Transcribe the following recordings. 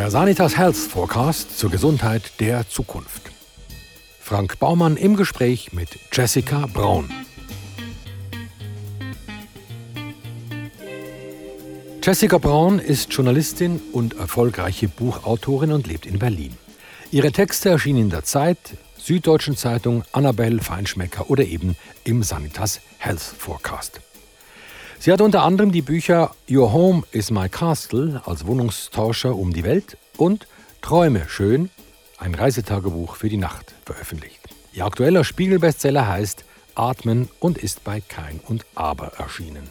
Der Sanitas Health Forecast zur Gesundheit der Zukunft. Frank Baumann im Gespräch mit Jessica Braun. Jessica Braun ist Journalistin und erfolgreiche Buchautorin und lebt in Berlin. Ihre Texte erschienen in der Zeit, Süddeutschen Zeitung, Annabelle Feinschmecker oder eben im Sanitas Health Forecast. Sie hat unter anderem die Bücher Your Home is My Castle als Wohnungstauscher um die Welt und Träume schön, ein Reisetagebuch für die Nacht veröffentlicht. Ihr aktueller Spiegelbestseller heißt Atmen und ist bei Kein und Aber erschienen.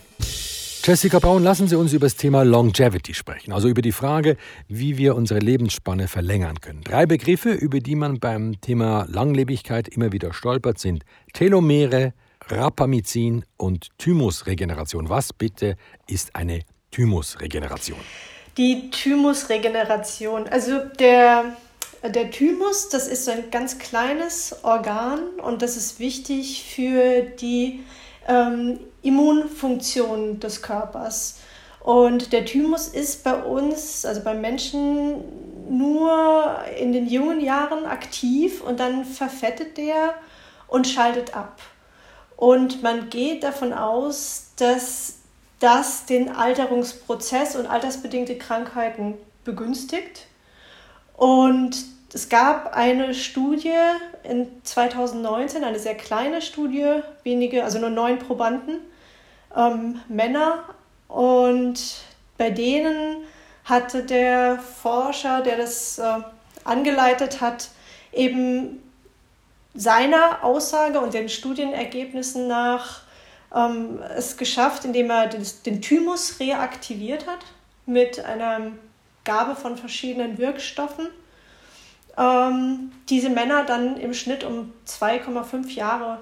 Jessica Braun, lassen Sie uns über das Thema Longevity sprechen, also über die Frage, wie wir unsere Lebensspanne verlängern können. Drei Begriffe, über die man beim Thema Langlebigkeit immer wieder stolpert, sind Telomere, Rapamycin und Thymusregeneration. Was bitte ist eine Thymusregeneration? Die Thymusregeneration, also der, der Thymus, das ist so ein ganz kleines Organ und das ist wichtig für die ähm, Immunfunktion des Körpers. Und der Thymus ist bei uns, also beim Menschen, nur in den jungen Jahren aktiv und dann verfettet der und schaltet ab. Und man geht davon aus, dass das den Alterungsprozess und altersbedingte Krankheiten begünstigt. Und es gab eine Studie in 2019, eine sehr kleine Studie, wenige, also nur neun Probanden, ähm, Männer. Und bei denen hatte der Forscher, der das äh, angeleitet hat, eben seiner Aussage und den Studienergebnissen nach ähm, es geschafft, indem er den, Thymus reaktiviert hat mit einer Gabe von verschiedenen Wirkstoffen. Ähm, diese Männer dann im Schnitt um 2,5 Jahre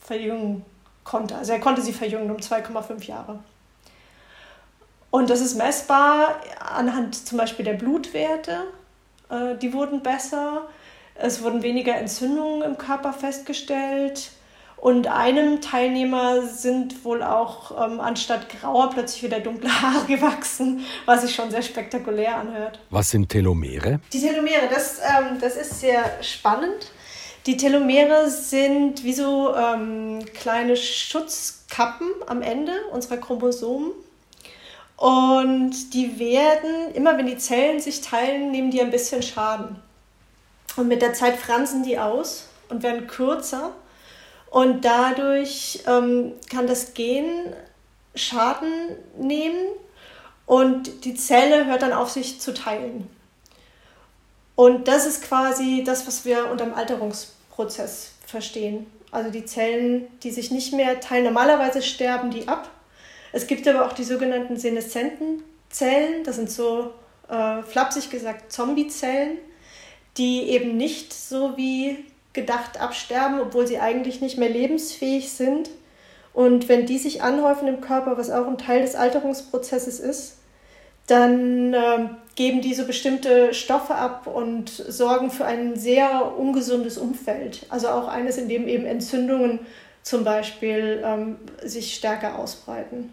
verjüngen konnte. Also er konnte sie verjüngen um 2,5 Jahre. Und das ist messbar anhand zum Beispiel der Blutwerte. Äh, die wurden besser. Es wurden weniger Entzündungen im Körper festgestellt. Und einem Teilnehmer sind wohl auch ähm, anstatt grauer plötzlich wieder dunkle Haare gewachsen, was sich schon sehr spektakulär anhört. Was sind Telomere? Die Telomere, das, ähm, das ist sehr spannend. Die Telomere sind wie so ähm, kleine Schutzkappen am Ende unserer Chromosomen. Und die werden, immer wenn die Zellen sich teilen, nehmen die ein bisschen Schaden. Und mit der Zeit fransen die aus und werden kürzer. Und dadurch ähm, kann das Gen Schaden nehmen und die Zelle hört dann auf sich zu teilen. Und das ist quasi das, was wir unter dem Alterungsprozess verstehen. Also die Zellen, die sich nicht mehr teilen. Normalerweise sterben die ab. Es gibt aber auch die sogenannten seneszenten Zellen. Das sind so äh, flapsig gesagt Zombiezellen die eben nicht so wie gedacht absterben, obwohl sie eigentlich nicht mehr lebensfähig sind. Und wenn die sich anhäufen im Körper, was auch ein Teil des Alterungsprozesses ist, dann äh, geben die so bestimmte Stoffe ab und sorgen für ein sehr ungesundes Umfeld. Also auch eines, in dem eben Entzündungen zum Beispiel ähm, sich stärker ausbreiten.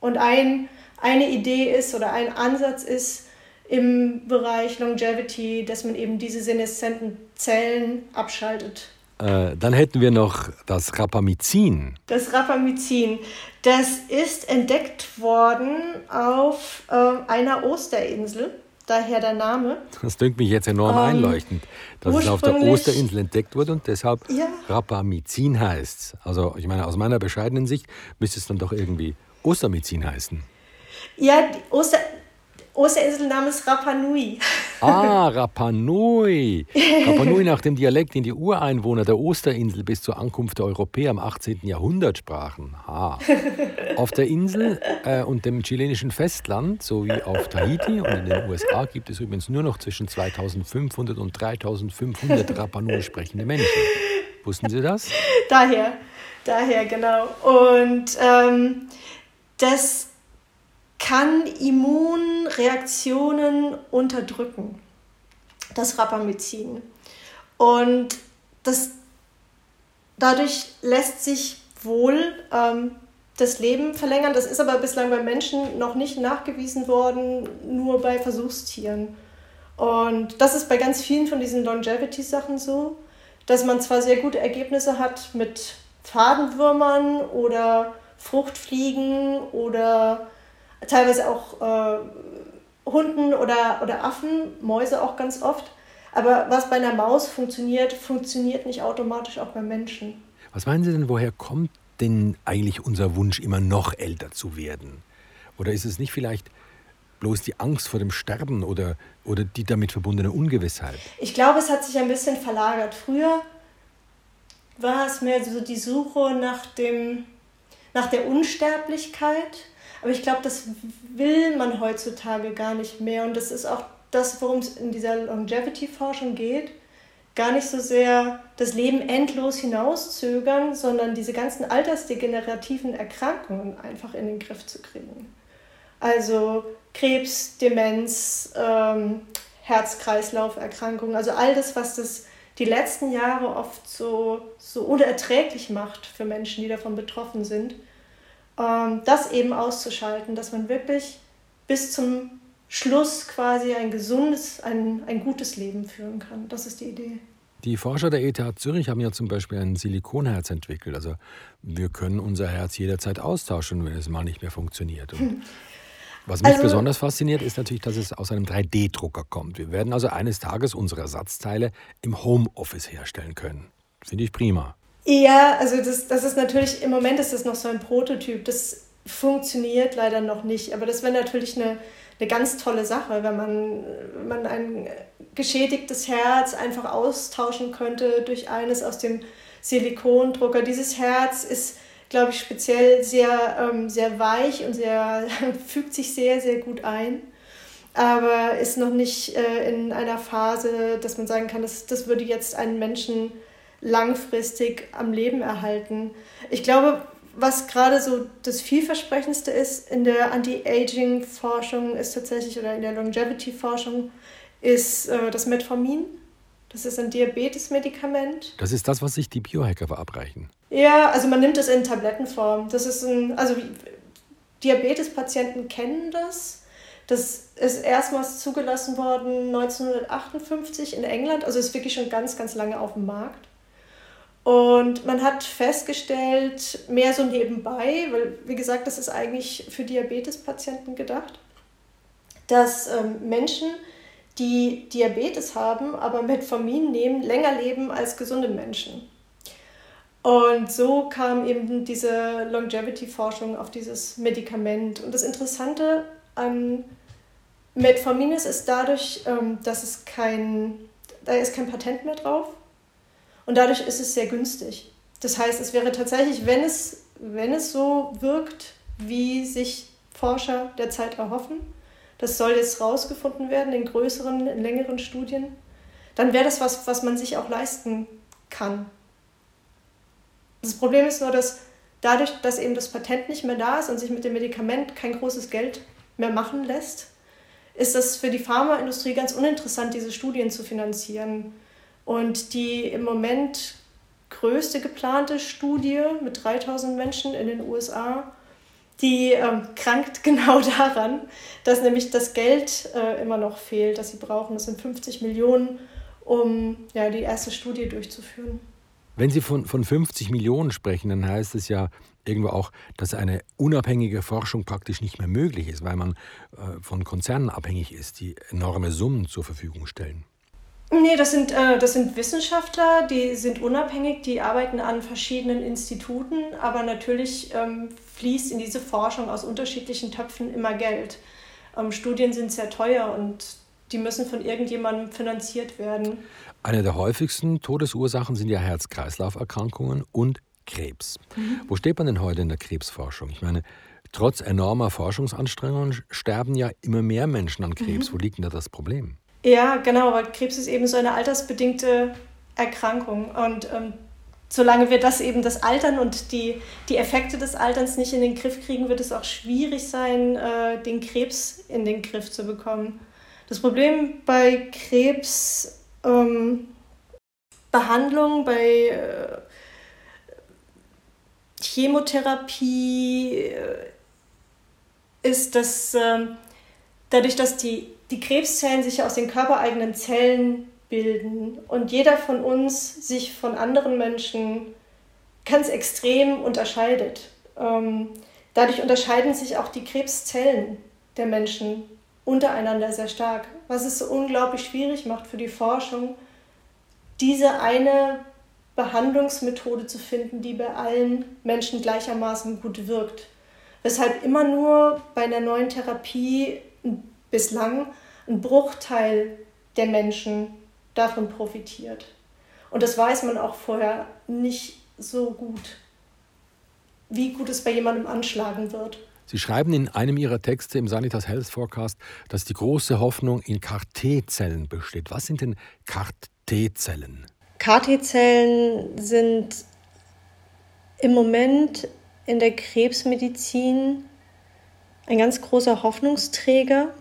Und ein, eine Idee ist oder ein Ansatz ist, im Bereich Longevity, dass man eben diese seneszenten Zellen abschaltet. Äh, dann hätten wir noch das Rapamycin. Das Rapamycin, das ist entdeckt worden auf äh, einer Osterinsel, daher der Name. Das klingt mich jetzt enorm ähm, einleuchtend, dass es auf der Osterinsel entdeckt wurde und deshalb ja. Rapamycin heißt. Also ich meine, aus meiner bescheidenen Sicht müsste es dann doch irgendwie Ostermycin heißen. Ja, Oster, Osterinsel namens Rapa Nui. Ah, Rapa Nui. Rapa Nui nach dem Dialekt, den die Ureinwohner der Osterinsel bis zur Ankunft der Europäer im 18. Jahrhundert sprachen. Ha. Auf der Insel äh, und dem chilenischen Festland sowie auf Tahiti und in den USA gibt es übrigens nur noch zwischen 2500 und 3500 Rapa Nui sprechende Menschen. Wussten Sie das? Daher, daher, genau. Und ähm, das kann Immunreaktionen unterdrücken, das Rapamycin. Und das, dadurch lässt sich wohl ähm, das Leben verlängern. Das ist aber bislang bei Menschen noch nicht nachgewiesen worden, nur bei Versuchstieren. Und das ist bei ganz vielen von diesen Longevity-Sachen so, dass man zwar sehr gute Ergebnisse hat mit Fadenwürmern oder Fruchtfliegen oder teilweise auch äh, Hunden oder, oder Affen, Mäuse auch ganz oft. Aber was bei einer Maus funktioniert, funktioniert nicht automatisch auch beim Menschen. Was meinen Sie denn, woher kommt denn eigentlich unser Wunsch, immer noch älter zu werden? Oder ist es nicht vielleicht bloß die Angst vor dem Sterben oder, oder die damit verbundene Ungewissheit? Ich glaube, es hat sich ein bisschen verlagert. Früher war es mehr so die Suche nach, dem, nach der Unsterblichkeit. Aber ich glaube, das will man heutzutage gar nicht mehr. Und das ist auch das, worum es in dieser Longevity-Forschung geht. Gar nicht so sehr das Leben endlos hinauszögern, sondern diese ganzen altersdegenerativen Erkrankungen einfach in den Griff zu kriegen. Also Krebs, Demenz, ähm, Herz-Kreislauf-Erkrankungen, also all das, was das die letzten Jahre oft so, so unerträglich macht für Menschen, die davon betroffen sind, das eben auszuschalten, dass man wirklich bis zum Schluss quasi ein gesundes, ein, ein gutes Leben führen kann. Das ist die Idee. Die Forscher der ETH Zürich haben ja zum Beispiel ein Silikonherz entwickelt. Also wir können unser Herz jederzeit austauschen, wenn es mal nicht mehr funktioniert. Und was mich also, besonders fasziniert, ist natürlich, dass es aus einem 3D-Drucker kommt. Wir werden also eines Tages unsere Ersatzteile im Homeoffice herstellen können. Finde ich prima. Ja, also das, das ist natürlich, im Moment ist das noch so ein Prototyp. Das funktioniert leider noch nicht. Aber das wäre natürlich eine, eine ganz tolle Sache, wenn man, wenn man ein geschädigtes Herz einfach austauschen könnte durch eines aus dem Silikondrucker. Dieses Herz ist glaube ich, speziell sehr, ähm, sehr weich und sehr, fügt sich sehr, sehr gut ein. Aber ist noch nicht äh, in einer Phase, dass man sagen kann, das, das würde jetzt einen Menschen langfristig am Leben erhalten. Ich glaube, was gerade so das vielversprechendste ist in der Anti-Aging-Forschung, ist tatsächlich, oder in der Longevity-Forschung, ist äh, das Metformin. Das ist ein Diabetesmedikament. Das ist das, was sich die Biohacker verabreichen. Ja, also man nimmt es in Tablettenform. Das ist ein, also Diabetespatienten kennen das. Das ist erstmals zugelassen worden 1958 in England, also ist wirklich schon ganz, ganz lange auf dem Markt. Und man hat festgestellt, mehr so nebenbei, weil wie gesagt, das ist eigentlich für Diabetespatienten gedacht, dass ähm, Menschen, die Diabetes haben, aber Metformin nehmen, länger leben als gesunde Menschen. Und so kam eben diese Longevity-Forschung auf dieses Medikament. Und das Interessante an Metformin ist, ist dadurch, ähm, dass es kein, da ist kein Patent mehr drauf. Und dadurch ist es sehr günstig. Das heißt, es wäre tatsächlich, wenn es, wenn es so wirkt, wie sich Forscher derzeit erhoffen, das soll jetzt rausgefunden werden in größeren, in längeren Studien, dann wäre das was, was man sich auch leisten kann. Das Problem ist nur, dass dadurch, dass eben das Patent nicht mehr da ist und sich mit dem Medikament kein großes Geld mehr machen lässt, ist es für die Pharmaindustrie ganz uninteressant, diese Studien zu finanzieren. Und die im Moment größte geplante Studie mit 3000 Menschen in den USA die ähm, krankt genau daran, dass nämlich das Geld äh, immer noch fehlt, das sie brauchen. Das sind 50 Millionen, um ja, die erste Studie durchzuführen. Wenn Sie von, von 50 Millionen sprechen, dann heißt es ja irgendwo auch, dass eine unabhängige Forschung praktisch nicht mehr möglich ist, weil man äh, von Konzernen abhängig ist, die enorme Summen zur Verfügung stellen. Nee, das sind, äh, das sind Wissenschaftler, die sind unabhängig, die arbeiten an verschiedenen Instituten, aber natürlich ähm, fließt in diese Forschung aus unterschiedlichen Töpfen immer Geld. Ähm, Studien sind sehr teuer und die müssen von irgendjemandem finanziert werden. Eine der häufigsten Todesursachen sind ja Herz-Kreislauf-Erkrankungen und Krebs. Mhm. Wo steht man denn heute in der Krebsforschung? Ich meine, trotz enormer Forschungsanstrengungen sterben ja immer mehr Menschen an Krebs. Mhm. Wo liegt denn da das Problem? Ja, genau, weil Krebs ist eben so eine altersbedingte Erkrankung. Und ähm, solange wir das eben das Altern und die, die Effekte des Alterns nicht in den Griff kriegen, wird es auch schwierig sein, äh, den Krebs in den Griff zu bekommen. Das Problem bei Krebsbehandlung, ähm, bei äh, Chemotherapie äh, ist, dass ähm, dadurch, dass die die Krebszellen sich aus den körpereigenen Zellen bilden und jeder von uns sich von anderen Menschen ganz extrem unterscheidet. Ähm, dadurch unterscheiden sich auch die Krebszellen der Menschen untereinander sehr stark, was es so unglaublich schwierig macht für die Forschung, diese eine Behandlungsmethode zu finden, die bei allen Menschen gleichermaßen gut wirkt. Weshalb immer nur bei einer neuen Therapie bislang ein Bruchteil der Menschen davon profitiert. Und das weiß man auch vorher nicht so gut, wie gut es bei jemandem anschlagen wird. Sie schreiben in einem Ihrer Texte im Sanitas Health Forecast, dass die große Hoffnung in CAR-T-Zellen besteht. Was sind denn CAR-T-Zellen? CAR-T-Zellen sind im Moment in der Krebsmedizin ein ganz großer Hoffnungsträger.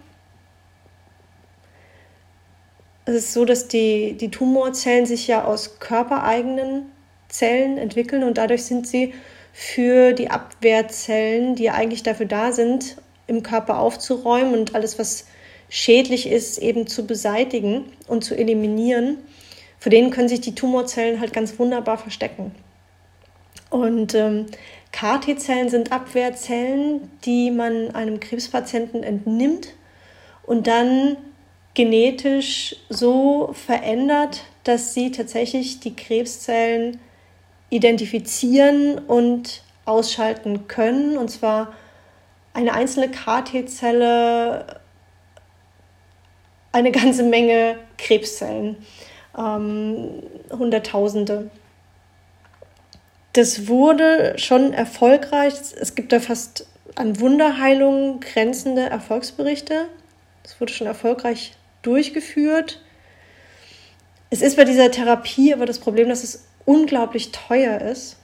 Es ist so, dass die, die Tumorzellen sich ja aus körpereigenen Zellen entwickeln und dadurch sind sie für die Abwehrzellen, die eigentlich dafür da sind, im Körper aufzuräumen und alles, was schädlich ist, eben zu beseitigen und zu eliminieren. Vor denen können sich die Tumorzellen halt ganz wunderbar verstecken. Und ähm, KT-Zellen sind Abwehrzellen, die man einem Krebspatienten entnimmt und dann genetisch so verändert, dass sie tatsächlich die Krebszellen identifizieren und ausschalten können. Und zwar eine einzelne KT-Zelle, eine ganze Menge Krebszellen, ähm, Hunderttausende. Das wurde schon erfolgreich. Es gibt da fast an Wunderheilungen grenzende Erfolgsberichte. Es wurde schon erfolgreich durchgeführt. Es ist bei dieser Therapie aber das Problem, dass es unglaublich teuer ist,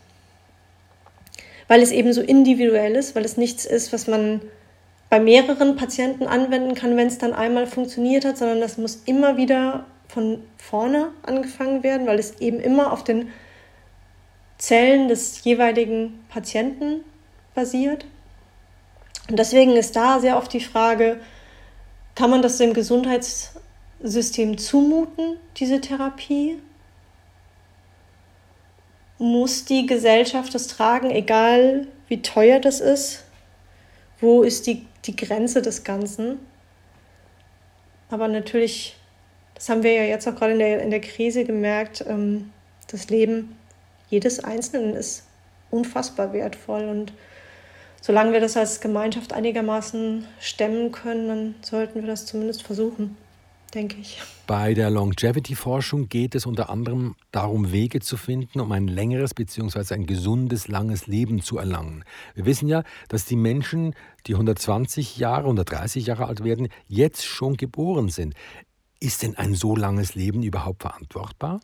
weil es eben so individuell ist, weil es nichts ist, was man bei mehreren Patienten anwenden kann, wenn es dann einmal funktioniert hat, sondern das muss immer wieder von vorne angefangen werden, weil es eben immer auf den Zellen des jeweiligen Patienten basiert. Und deswegen ist da sehr oft die Frage, kann man das dem Gesundheitssystem zumuten, diese Therapie? muss die Gesellschaft das tragen, egal wie teuer das ist? Wo ist die, die Grenze des Ganzen? Aber natürlich, das haben wir ja jetzt auch gerade in der, in der Krise gemerkt, ähm, das Leben jedes Einzelnen ist unfassbar wertvoll. Und solange wir das als Gemeinschaft einigermaßen stemmen können, dann sollten wir das zumindest versuchen denke ich. Bei der Longevity-Forschung geht es unter anderem darum, Wege zu finden, um ein längeres bzw. ein gesundes, langes Leben zu erlangen. Wir wissen ja, dass die Menschen, die 120 Jahre, 130 Jahre alt werden, jetzt schon geboren sind. Ist denn ein so langes Leben überhaupt verantwortbar?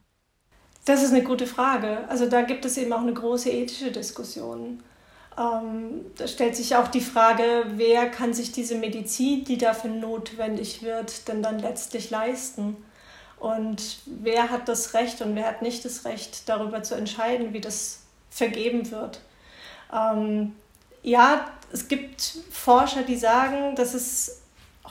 Das ist eine gute Frage. Also da gibt es eben auch eine große ethische Diskussion. Ähm, da stellt sich auch die Frage, wer kann sich diese Medizin, die dafür notwendig wird, denn dann letztlich leisten? Und wer hat das Recht und wer hat nicht das Recht, darüber zu entscheiden, wie das vergeben wird? Ähm, ja, es gibt Forscher, die sagen, dass es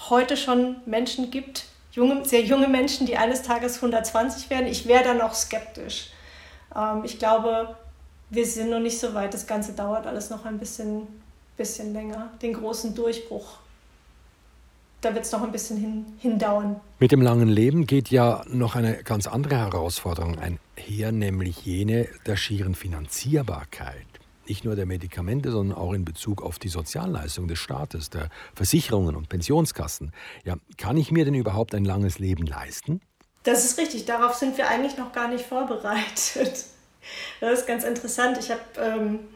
heute schon Menschen gibt, junge, sehr junge Menschen, die eines Tages 120 werden. Ich wäre da noch skeptisch. Ähm, ich glaube, wir sind noch nicht so weit. Das Ganze dauert alles noch ein bisschen, bisschen länger. Den großen Durchbruch, da wird es noch ein bisschen hin, hindauern. Mit dem langen Leben geht ja noch eine ganz andere Herausforderung einher, nämlich jene der schieren Finanzierbarkeit. Nicht nur der Medikamente, sondern auch in Bezug auf die Sozialleistung des Staates, der Versicherungen und Pensionskassen. Ja, kann ich mir denn überhaupt ein langes Leben leisten? Das ist richtig. Darauf sind wir eigentlich noch gar nicht vorbereitet. Das ist ganz interessant. Ich habe ähm,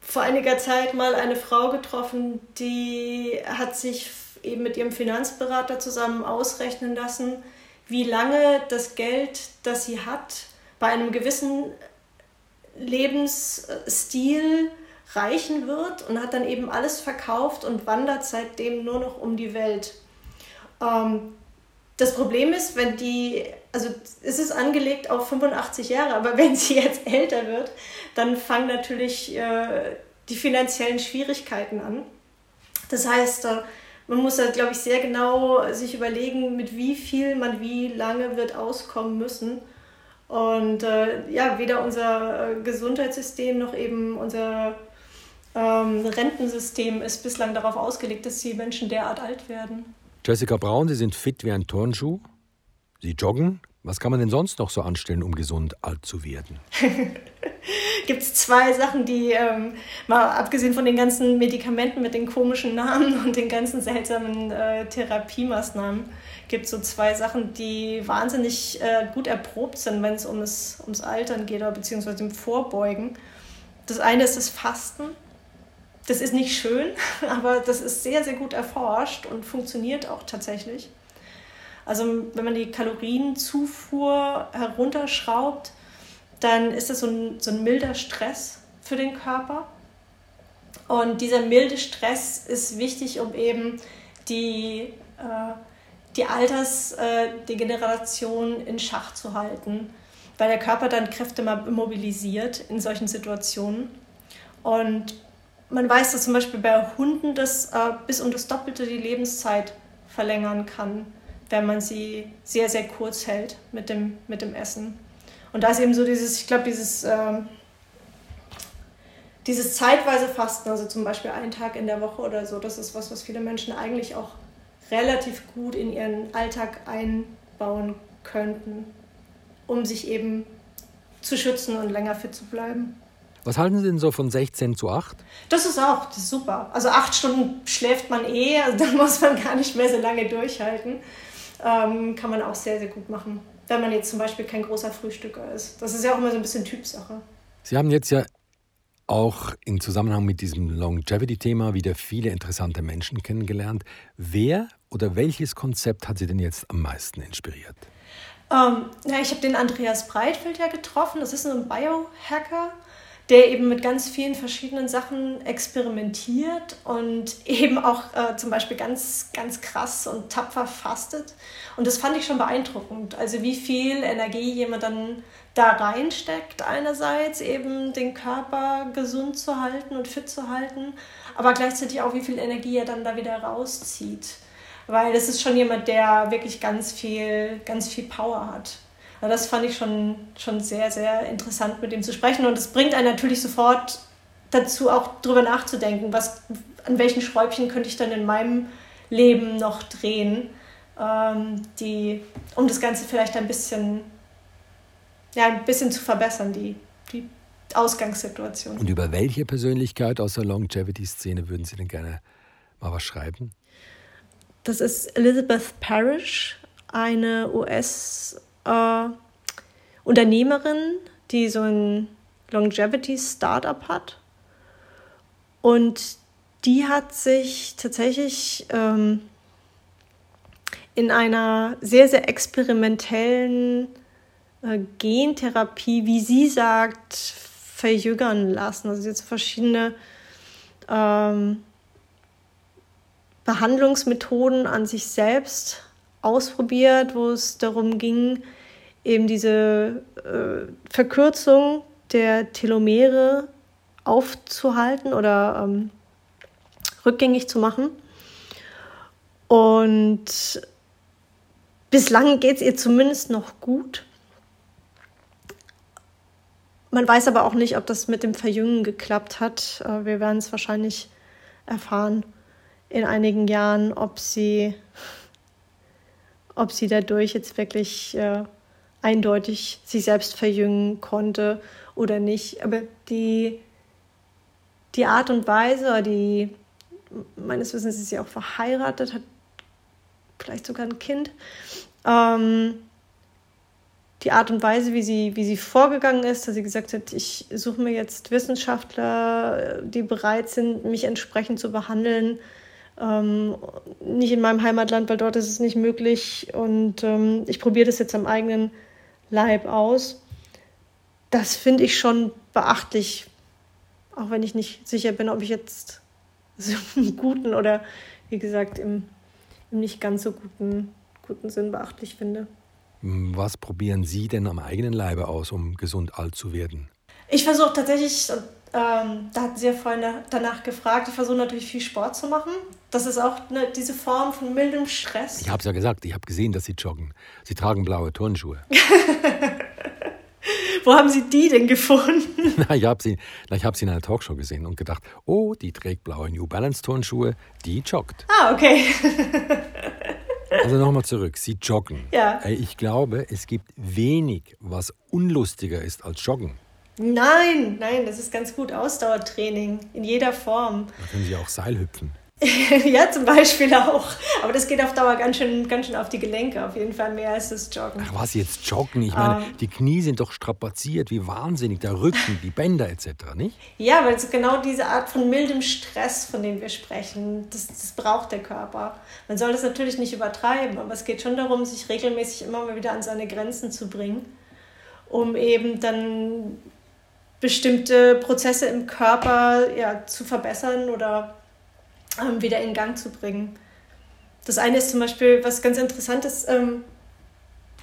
vor einiger Zeit mal eine Frau getroffen, die hat sich eben mit ihrem Finanzberater zusammen ausrechnen lassen, wie lange das Geld, das sie hat, bei einem gewissen Lebensstil reichen wird und hat dann eben alles verkauft und wandert seitdem nur noch um die Welt. Ähm, das Problem ist, wenn die, also es ist angelegt auf 85 Jahre, aber wenn sie jetzt älter wird, dann fangen natürlich äh, die finanziellen Schwierigkeiten an. Das heißt, äh, man muss halt, glaube ich, sehr genau sich überlegen, mit wie viel man wie lange wird auskommen müssen. Und äh, ja, weder unser äh, Gesundheitssystem noch eben unser ähm, Rentensystem ist bislang darauf ausgelegt, dass die Menschen derart alt werden. Jessica Braun, Sie sind fit wie ein Turnschuh. Sie joggen. Was kann man denn sonst noch so anstellen, um gesund alt zu werden? Gibt es zwei Sachen, die, ähm, mal abgesehen von den ganzen Medikamenten mit den komischen Namen und den ganzen seltsamen äh, Therapiemaßnahmen, gibt es so zwei Sachen, die wahnsinnig äh, gut erprobt sind, wenn es ums, ums Altern geht oder beziehungsweise dem Vorbeugen. Das eine ist das Fasten. Das ist nicht schön, aber das ist sehr, sehr gut erforscht und funktioniert auch tatsächlich. Also wenn man die Kalorienzufuhr herunterschraubt, dann ist das so ein, so ein milder Stress für den Körper. Und dieser milde Stress ist wichtig, um eben die, äh, die Altersdegeneration in Schach zu halten, weil der Körper dann Kräfte mal mobilisiert in solchen Situationen. Und man weiß, dass zum Beispiel bei Hunden das äh, bis um das Doppelte die Lebenszeit verlängern kann, wenn man sie sehr, sehr kurz hält mit dem, mit dem Essen. Und da ist eben so dieses, ich glaube, dieses, äh, dieses zeitweise Fasten, also zum Beispiel einen Tag in der Woche oder so, das ist was, was viele Menschen eigentlich auch relativ gut in ihren Alltag einbauen könnten, um sich eben zu schützen und länger fit zu bleiben. Was halten Sie denn so von 16 zu 8? Das ist auch das ist super. Also acht Stunden schläft man eh, also dann muss man gar nicht mehr so lange durchhalten. Ähm, kann man auch sehr, sehr gut machen, wenn man jetzt zum Beispiel kein großer Frühstücker ist. Das ist ja auch immer so ein bisschen Typsache. Sie haben jetzt ja auch im Zusammenhang mit diesem Longevity-Thema wieder viele interessante Menschen kennengelernt. Wer oder welches Konzept hat Sie denn jetzt am meisten inspiriert? Ähm, ja, ich habe den Andreas Breitfeld ja getroffen. Das ist ein Biohacker der eben mit ganz vielen verschiedenen Sachen experimentiert und eben auch äh, zum Beispiel ganz, ganz krass und tapfer fastet. Und das fand ich schon beeindruckend. Also wie viel Energie jemand dann da reinsteckt, einerseits eben den Körper gesund zu halten und fit zu halten, aber gleichzeitig auch wie viel Energie er dann da wieder rauszieht. Weil das ist schon jemand, der wirklich ganz viel, ganz viel Power hat. Aber das fand ich schon, schon sehr, sehr interessant, mit ihm zu sprechen. Und es bringt einen natürlich sofort dazu, auch darüber nachzudenken, was, an welchen Schräubchen könnte ich dann in meinem Leben noch drehen, ähm, die, um das Ganze vielleicht ein bisschen, ja, ein bisschen zu verbessern, die, die Ausgangssituation. Und über welche Persönlichkeit aus der Longevity-Szene würden Sie denn gerne mal was schreiben? Das ist Elizabeth Parrish, eine US- äh, Unternehmerin, die so ein Longevity-Startup hat. Und die hat sich tatsächlich ähm, in einer sehr, sehr experimentellen äh, Gentherapie, wie sie sagt, verjüngern lassen. Also jetzt verschiedene ähm, Behandlungsmethoden an sich selbst ausprobiert, wo es darum ging, eben diese äh, Verkürzung der Telomere aufzuhalten oder ähm, rückgängig zu machen. Und bislang geht es ihr zumindest noch gut. Man weiß aber auch nicht, ob das mit dem Verjüngen geklappt hat. Äh, wir werden es wahrscheinlich erfahren in einigen Jahren, ob sie ob sie dadurch jetzt wirklich äh, eindeutig sich selbst verjüngen konnte oder nicht. Aber die, die Art und Weise, die meines Wissens ist sie auch verheiratet, hat vielleicht sogar ein Kind. Ähm, die Art und Weise, wie sie, wie sie vorgegangen ist, dass sie gesagt hat, ich suche mir jetzt Wissenschaftler, die bereit sind, mich entsprechend zu behandeln, ähm, nicht in meinem Heimatland, weil dort ist es nicht möglich. Und ähm, ich probiere das jetzt am eigenen Leib aus. Das finde ich schon beachtlich, auch wenn ich nicht sicher bin, ob ich jetzt so im guten oder wie gesagt im, im nicht ganz so guten, guten Sinn beachtlich finde. Was probieren Sie denn am eigenen Leibe aus, um gesund alt zu werden? Ich versuche tatsächlich Ähm, da hatten Sie ja vorhin danach gefragt. Ich versuche natürlich viel Sport zu machen. Das ist auch eine, diese Form von mildem Stress. Ich habe es ja gesagt, ich habe gesehen, dass Sie joggen. Sie tragen blaue Turnschuhe. Wo haben Sie die denn gefunden? Na, ich habe sie, hab sie in einer Talkshow gesehen und gedacht, oh, die trägt blaue New Balance Turnschuhe, die joggt. Ah, okay. also nochmal zurück, Sie joggen. Ja. Ich glaube, es gibt wenig, was unlustiger ist als Joggen. Nein, nein, das ist ganz gut Ausdauertraining in jeder Form. Da können Sie auch Seil hüpfen. ja, zum Beispiel auch. Aber das geht auf Dauer ganz schön, ganz schön auf die Gelenke, auf jeden Fall mehr als das Joggen. Ach, was jetzt Joggen? Ich meine, ähm. die Knie sind doch strapaziert, wie wahnsinnig, der Rücken, die Bänder etc., nicht? Ja, weil es genau diese Art von mildem Stress, von dem wir sprechen, das, das braucht der Körper. Man soll das natürlich nicht übertreiben, aber es geht schon darum, sich regelmäßig immer mal wieder an seine Grenzen zu bringen, um eben dann bestimmte Prozesse im Körper ja, zu verbessern oder ähm, wieder in Gang zu bringen. Das eine ist zum Beispiel, was ganz interessant ist, ähm,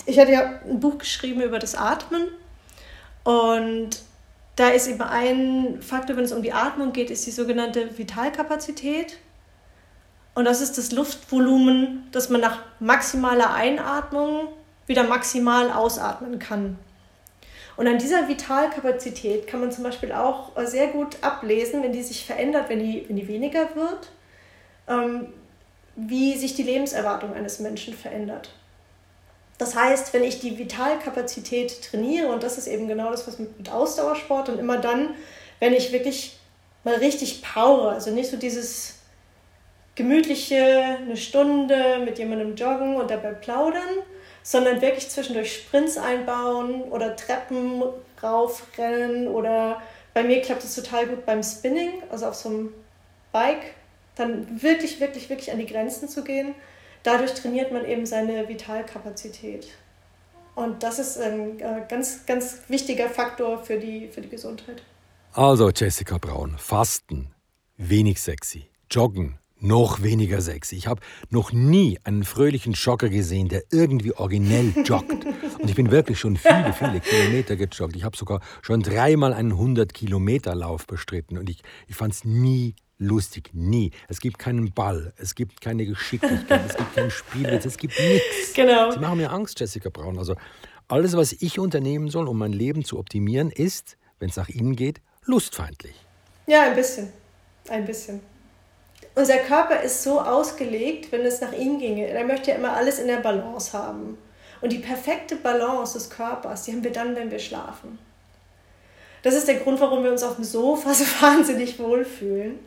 ich hatte ja ein Buch geschrieben über das Atmen und da ist eben ein Faktor, wenn es um die Atmung geht, ist die sogenannte Vitalkapazität. Und das ist das Luftvolumen, das man nach maximaler Einatmung wieder maximal ausatmen kann. Und an dieser Vitalkapazität kann man zum Beispiel auch sehr gut ablesen, wenn die sich verändert, wenn die, wenn die weniger wird ähm, wie sich die Lebenserwartung eines Menschen verändert. Das heißt, wenn ich die Vitalkapazität trainiere, und das ist eben genau das, was mit Ausdauersport und immer dann, wenn ich wirklich mal richtig power, also nicht so dieses gemütliche, eine Stunde mit jemandem joggen und dabei plaudern, sondern wirklich zwischendurch Sprints einbauen oder Treppen raufrennen oder bei mir klappt es total gut beim Spinning, also auf so einem Bike dann wirklich, wirklich, wirklich an die Grenzen zu gehen. Dadurch trainiert man eben seine Vitalkapazität. Und das ist ein äh, ganz, ganz wichtiger Faktor für die, für die Gesundheit. Also, Jessica Braun, Fasten, wenig sexy. Joggen, noch weniger sexy. Ich habe noch nie einen fröhlichen Jogger gesehen, der irgendwie originell joggt. Und ich bin wirklich schon viele, viele Kilometer gejoggt. Ich habe sogar schon dreimal einen 100-Kilometer-Lauf bestritten und ich, ich fand es nie lustig. Nie. Es gibt keinen Ball, es gibt keine Geschicklichkeit, es gibt kein Spielwitz, es gibt nichts. Genau. Sie machen mir Angst, Jessica Braun. Also alles, was ich unternehmen soll, um mein Leben zu optimieren, ist, wenn es nach Ihnen geht, lustfeindlich. Ja, ein bisschen. Ein bisschen. Unser Körper ist so ausgelegt, wenn es nach ihm ginge. Er möchte ja immer alles in der Balance haben. Und die perfekte Balance des Körpers, die haben wir dann, wenn wir schlafen. Das ist der Grund, warum wir uns auf dem Sofa so wahnsinnig wohlfühlen.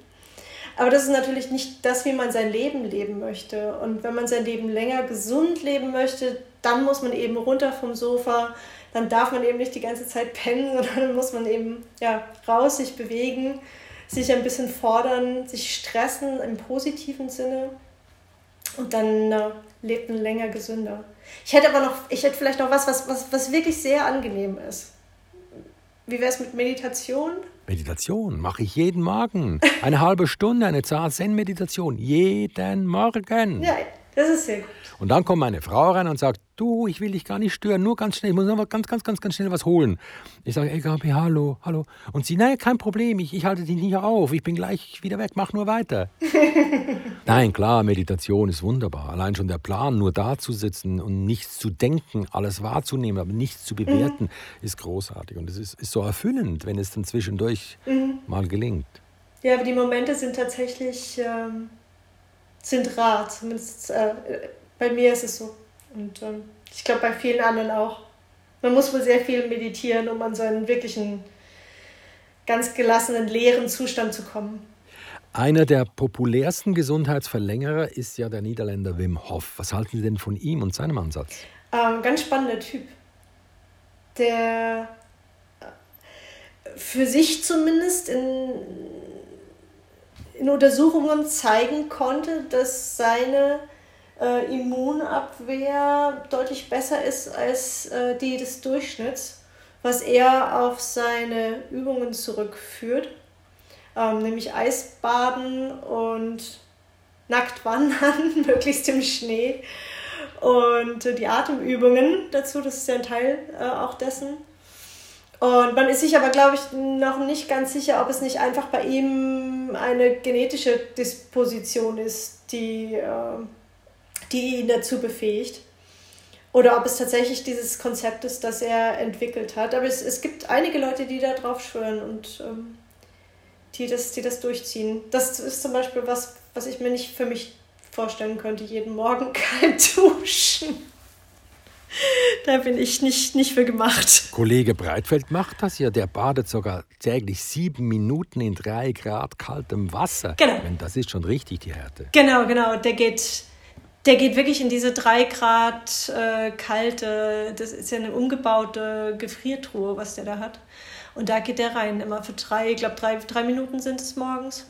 Aber das ist natürlich nicht das, wie man sein Leben leben möchte. Und wenn man sein Leben länger gesund leben möchte, dann muss man eben runter vom Sofa. Dann darf man eben nicht die ganze Zeit pennen, sondern dann muss man eben ja, raus, sich bewegen, sich ein bisschen fordern, sich stressen im positiven Sinne. Und dann äh, lebt man länger gesünder. Ich hätte aber noch, ich hätte vielleicht noch was, was, was, was wirklich sehr angenehm ist. Wie wäre es mit Meditation? Meditation mache ich jeden Morgen. Eine halbe Stunde, eine Zen-Meditation. Jeden Morgen. Ja, das ist sehr gut. Und dann kommt meine Frau rein und sagt, du, ich will dich gar nicht stören, nur ganz schnell, ich muss noch ganz, ganz, ganz, ganz schnell was holen. Ich sage, ey Gabi, hallo, hallo. Und sie, nein, kein Problem, ich, ich halte dich nicht auf, ich bin gleich wieder weg, mach nur weiter. nein, klar, Meditation ist wunderbar. Allein schon der Plan, nur da zu sitzen und nichts zu denken, alles wahrzunehmen, aber nichts zu bewerten, mhm. ist großartig. Und es ist, ist so erfüllend, wenn es dann zwischendurch mhm. mal gelingt. Ja, aber die Momente sind tatsächlich ähm, sind rar. Zumindest äh, bei mir ist es so. Und ähm, ich glaube bei vielen anderen auch. Man muss wohl sehr viel meditieren, um an so einen wirklichen, ganz gelassenen, leeren Zustand zu kommen. Einer der populärsten Gesundheitsverlängerer ist ja der Niederländer Wim Hof. Was halten Sie denn von ihm und seinem Ansatz? Ähm, ganz spannender Typ. Der äh, für sich zumindest in, in Untersuchungen zeigen konnte, dass seine äh, Immunabwehr deutlich besser ist als äh, die des Durchschnitts, was er auf seine Übungen zurückführt, ähm, nämlich Eisbaden und nackt wandern, möglichst im Schnee und äh, die Atemübungen dazu, das ist ja ein Teil äh, auch dessen. Und man ist sich aber, glaube ich, noch nicht ganz sicher, ob es nicht einfach bei ihm eine genetische Disposition ist, die, äh, die ihn dazu befähigt. Oder ob es tatsächlich dieses Konzept ist, das er entwickelt hat. Aber es, es gibt einige Leute, die da drauf schwören und ähm, die, das, die das durchziehen. Das ist zum Beispiel was, was ich mir nicht für mich vorstellen könnte, jeden Morgen kalt duschen. da bin ich nicht, nicht für gemacht. Kollege Breitfeld macht das ja. Der badet sogar täglich sieben Minuten in drei Grad kaltem Wasser. Genau. Das ist schon richtig die Härte. Genau, genau. Der geht, der geht wirklich in diese drei Grad äh, kalte, das ist ja eine umgebaute Gefriertruhe, was der da hat. Und da geht der rein, immer für drei, ich glaube drei, drei Minuten sind es morgens.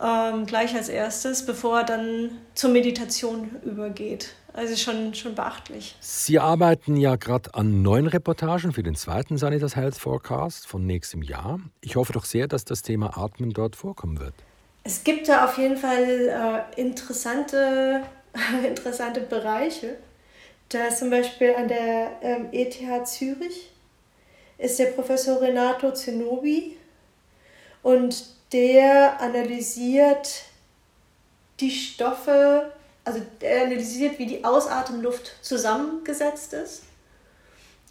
Ähm, gleich als erstes, bevor er dann zur Meditation übergeht. Also schon, schon beachtlich. Sie arbeiten ja gerade an neuen Reportagen für den zweiten Sanitas Health Forecast von nächstem Jahr. Ich hoffe doch sehr, dass das Thema Atmen dort vorkommen wird. Es gibt da auf jeden Fall äh, interessante, interessante Bereiche. Da ist zum Beispiel an der ähm, ETH Zürich ist der Professor Renato Zenobi und der analysiert die Stoffe also er analysiert, wie die Ausatemluft zusammengesetzt ist.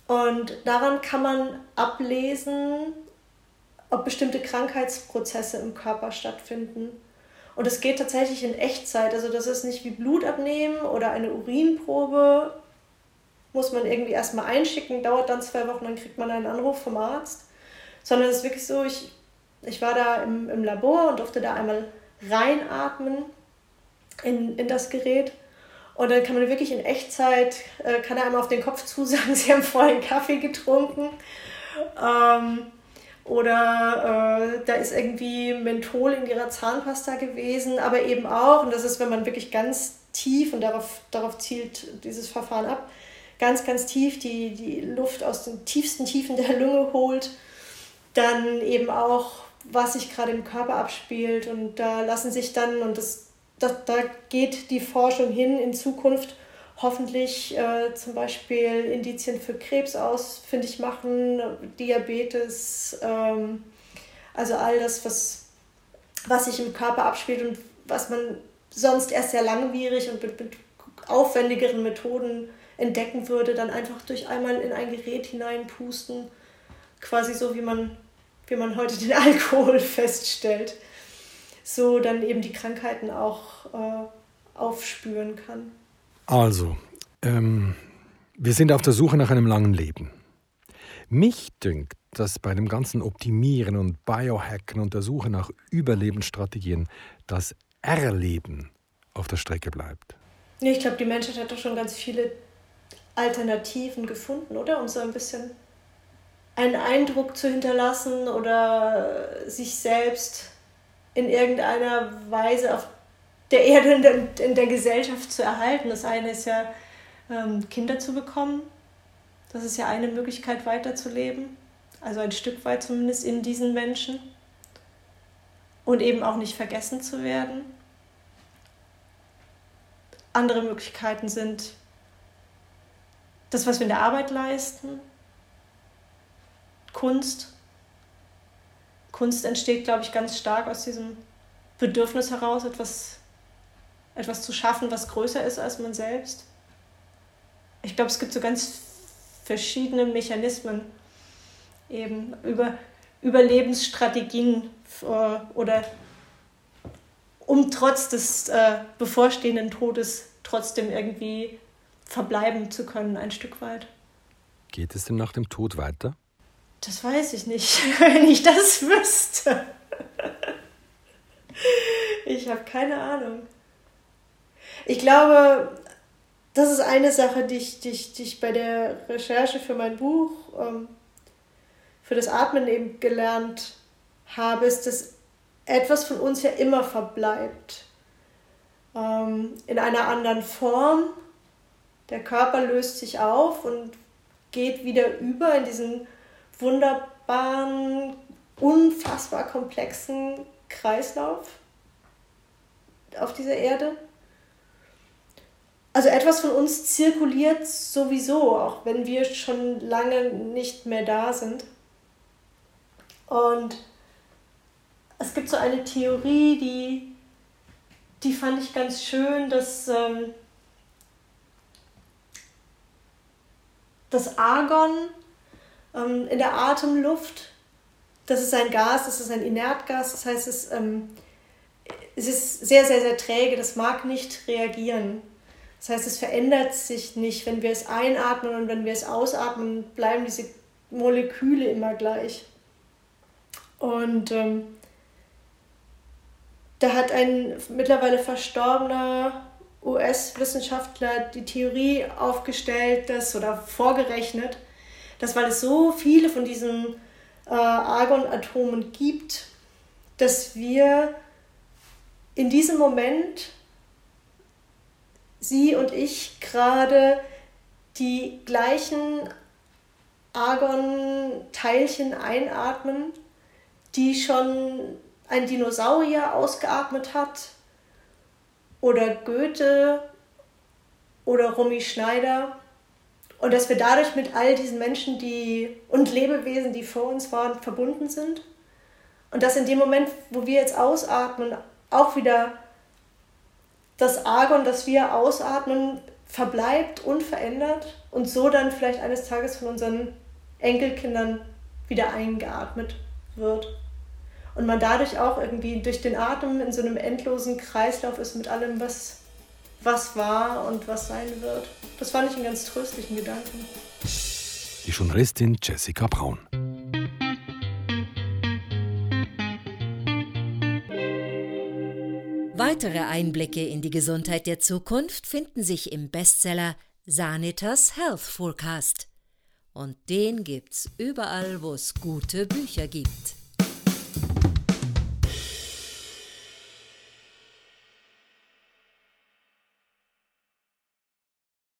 Und daran kann man ablesen, ob bestimmte Krankheitsprozesse im Körper stattfinden. Und es geht tatsächlich in Echtzeit. Also das ist nicht wie Blut abnehmen oder eine Urinprobe. Muss man irgendwie erstmal einschicken, dauert dann zwei Wochen, dann kriegt man einen Anruf vom Arzt. Sondern es ist wirklich so, ich, ich war da im, im Labor und durfte da einmal reinatmen in, in das Gerät. Und dann kann man wirklich in Echtzeit, äh, kann er einmal auf den Kopf zusagen, sie haben vorhin Kaffee getrunken. Ähm, oder äh, da ist irgendwie Menthol in ihrer Zahnpasta gewesen, aber eben auch, und das ist, wenn man wirklich ganz tief, und darauf, darauf zielt dieses Verfahren ab, ganz, ganz tief die, die Luft aus den tiefsten Tiefen der Lunge holt, dann eben auch, was sich gerade im Körper abspielt. Und da lassen sich dann, und das da, da geht die Forschung hin in Zukunft. Hoffentlich äh, zum Beispiel Indizien für Krebs ausfindig machen, Diabetes, ähm, also all das, was, was sich im Körper abspielt und was man sonst erst sehr langwierig und mit, mit aufwendigeren Methoden entdecken würde, dann einfach durch einmal in ein Gerät hineinpusten, quasi so wie man, wie man heute den Alkohol feststellt so dann eben die Krankheiten auch äh, aufspüren kann. Also, ähm, wir sind auf der Suche nach einem langen Leben. Mich dünkt, dass bei dem ganzen Optimieren und Biohacken und der Suche nach Überlebensstrategien das Erleben auf der Strecke bleibt. Ich glaube, die Menschheit hat doch schon ganz viele Alternativen gefunden, oder? Um so ein bisschen einen Eindruck zu hinterlassen oder sich selbst in irgendeiner Weise auf der Erde, in in der Gesellschaft zu erhalten. Das eine ist ja, ähm, Kinder zu bekommen. Das ist ja eine Möglichkeit, weiterzuleben. Also ein Stück weit zumindest in diesen Menschen. Und eben auch nicht vergessen zu werden. Andere Möglichkeiten sind das, was wir in der Arbeit leisten, Kunst, Kunst entsteht, glaube ich, ganz stark aus diesem Bedürfnis heraus, etwas, etwas zu schaffen, was größer ist als man selbst. Ich glaube, es gibt so ganz verschiedene Mechanismen, eben über Überlebensstrategien oder um trotz des äh, bevorstehenden Todes trotzdem irgendwie verbleiben zu können, ein Stück weit. Geht es denn nach dem Tod weiter? Das weiß ich nicht, wenn ich das wüsste. Ich habe keine Ahnung. Ich glaube, das ist eine Sache, die ich, die ich, die ich bei der Recherche für mein Buch, ähm, für das Atmen eben gelernt habe, ist, dass etwas von uns ja immer verbleibt. Ähm, in einer anderen Form. Der Körper löst sich auf und geht wieder über in diesen wunderbaren, unfassbar komplexen Kreislauf auf dieser Erde. Also etwas von uns zirkuliert sowieso, auch wenn wir schon lange nicht mehr da sind. Und es gibt so eine Theorie, die, die fand ich ganz schön, dass ähm, das Argon ähm, in der Atemluft, das ist ein Gas, das ist ein Inertgas, das heißt, es, ähm, es ist sehr, sehr, sehr träge, das mag nicht reagieren. Das heißt, es verändert sich nicht. Wenn wir es einatmen und wenn wir es ausatmen, bleiben diese Moleküle immer gleich. Und ähm, da hat ein mittlerweile verstorbener US-Wissenschaftler die Theorie aufgestellt, dass oder vorgerechnet, dass weil es so viele von diesen äh, Argonatomen gibt, dass wir in diesem Moment, Sie und ich, gerade die gleichen Argon-Teilchen einatmen, die schon ein Dinosaurier ausgeatmet hat oder Goethe oder Romy Schneider und dass wir dadurch mit all diesen Menschen die, und Lebewesen, die vor uns waren, verbunden sind. Und dass in dem Moment, wo wir jetzt ausatmen, auch wieder das Argon, das wir ausatmen, verbleibt unverändert und so dann vielleicht eines Tages von unseren Enkelkindern wieder eingeatmet wird. Und man dadurch auch irgendwie durch den Atem in so einem endlosen Kreislauf ist mit allem, was was war und was sein wird. Das fand ich einen ganz tröstlichen Gedanken. Die Journalistin Jessica Braun. Weitere Einblicke in die Gesundheit der Zukunft finden sich im Bestseller Sanitas Health Forecast. Und den gibt's überall, wo es gute Bücher gibt.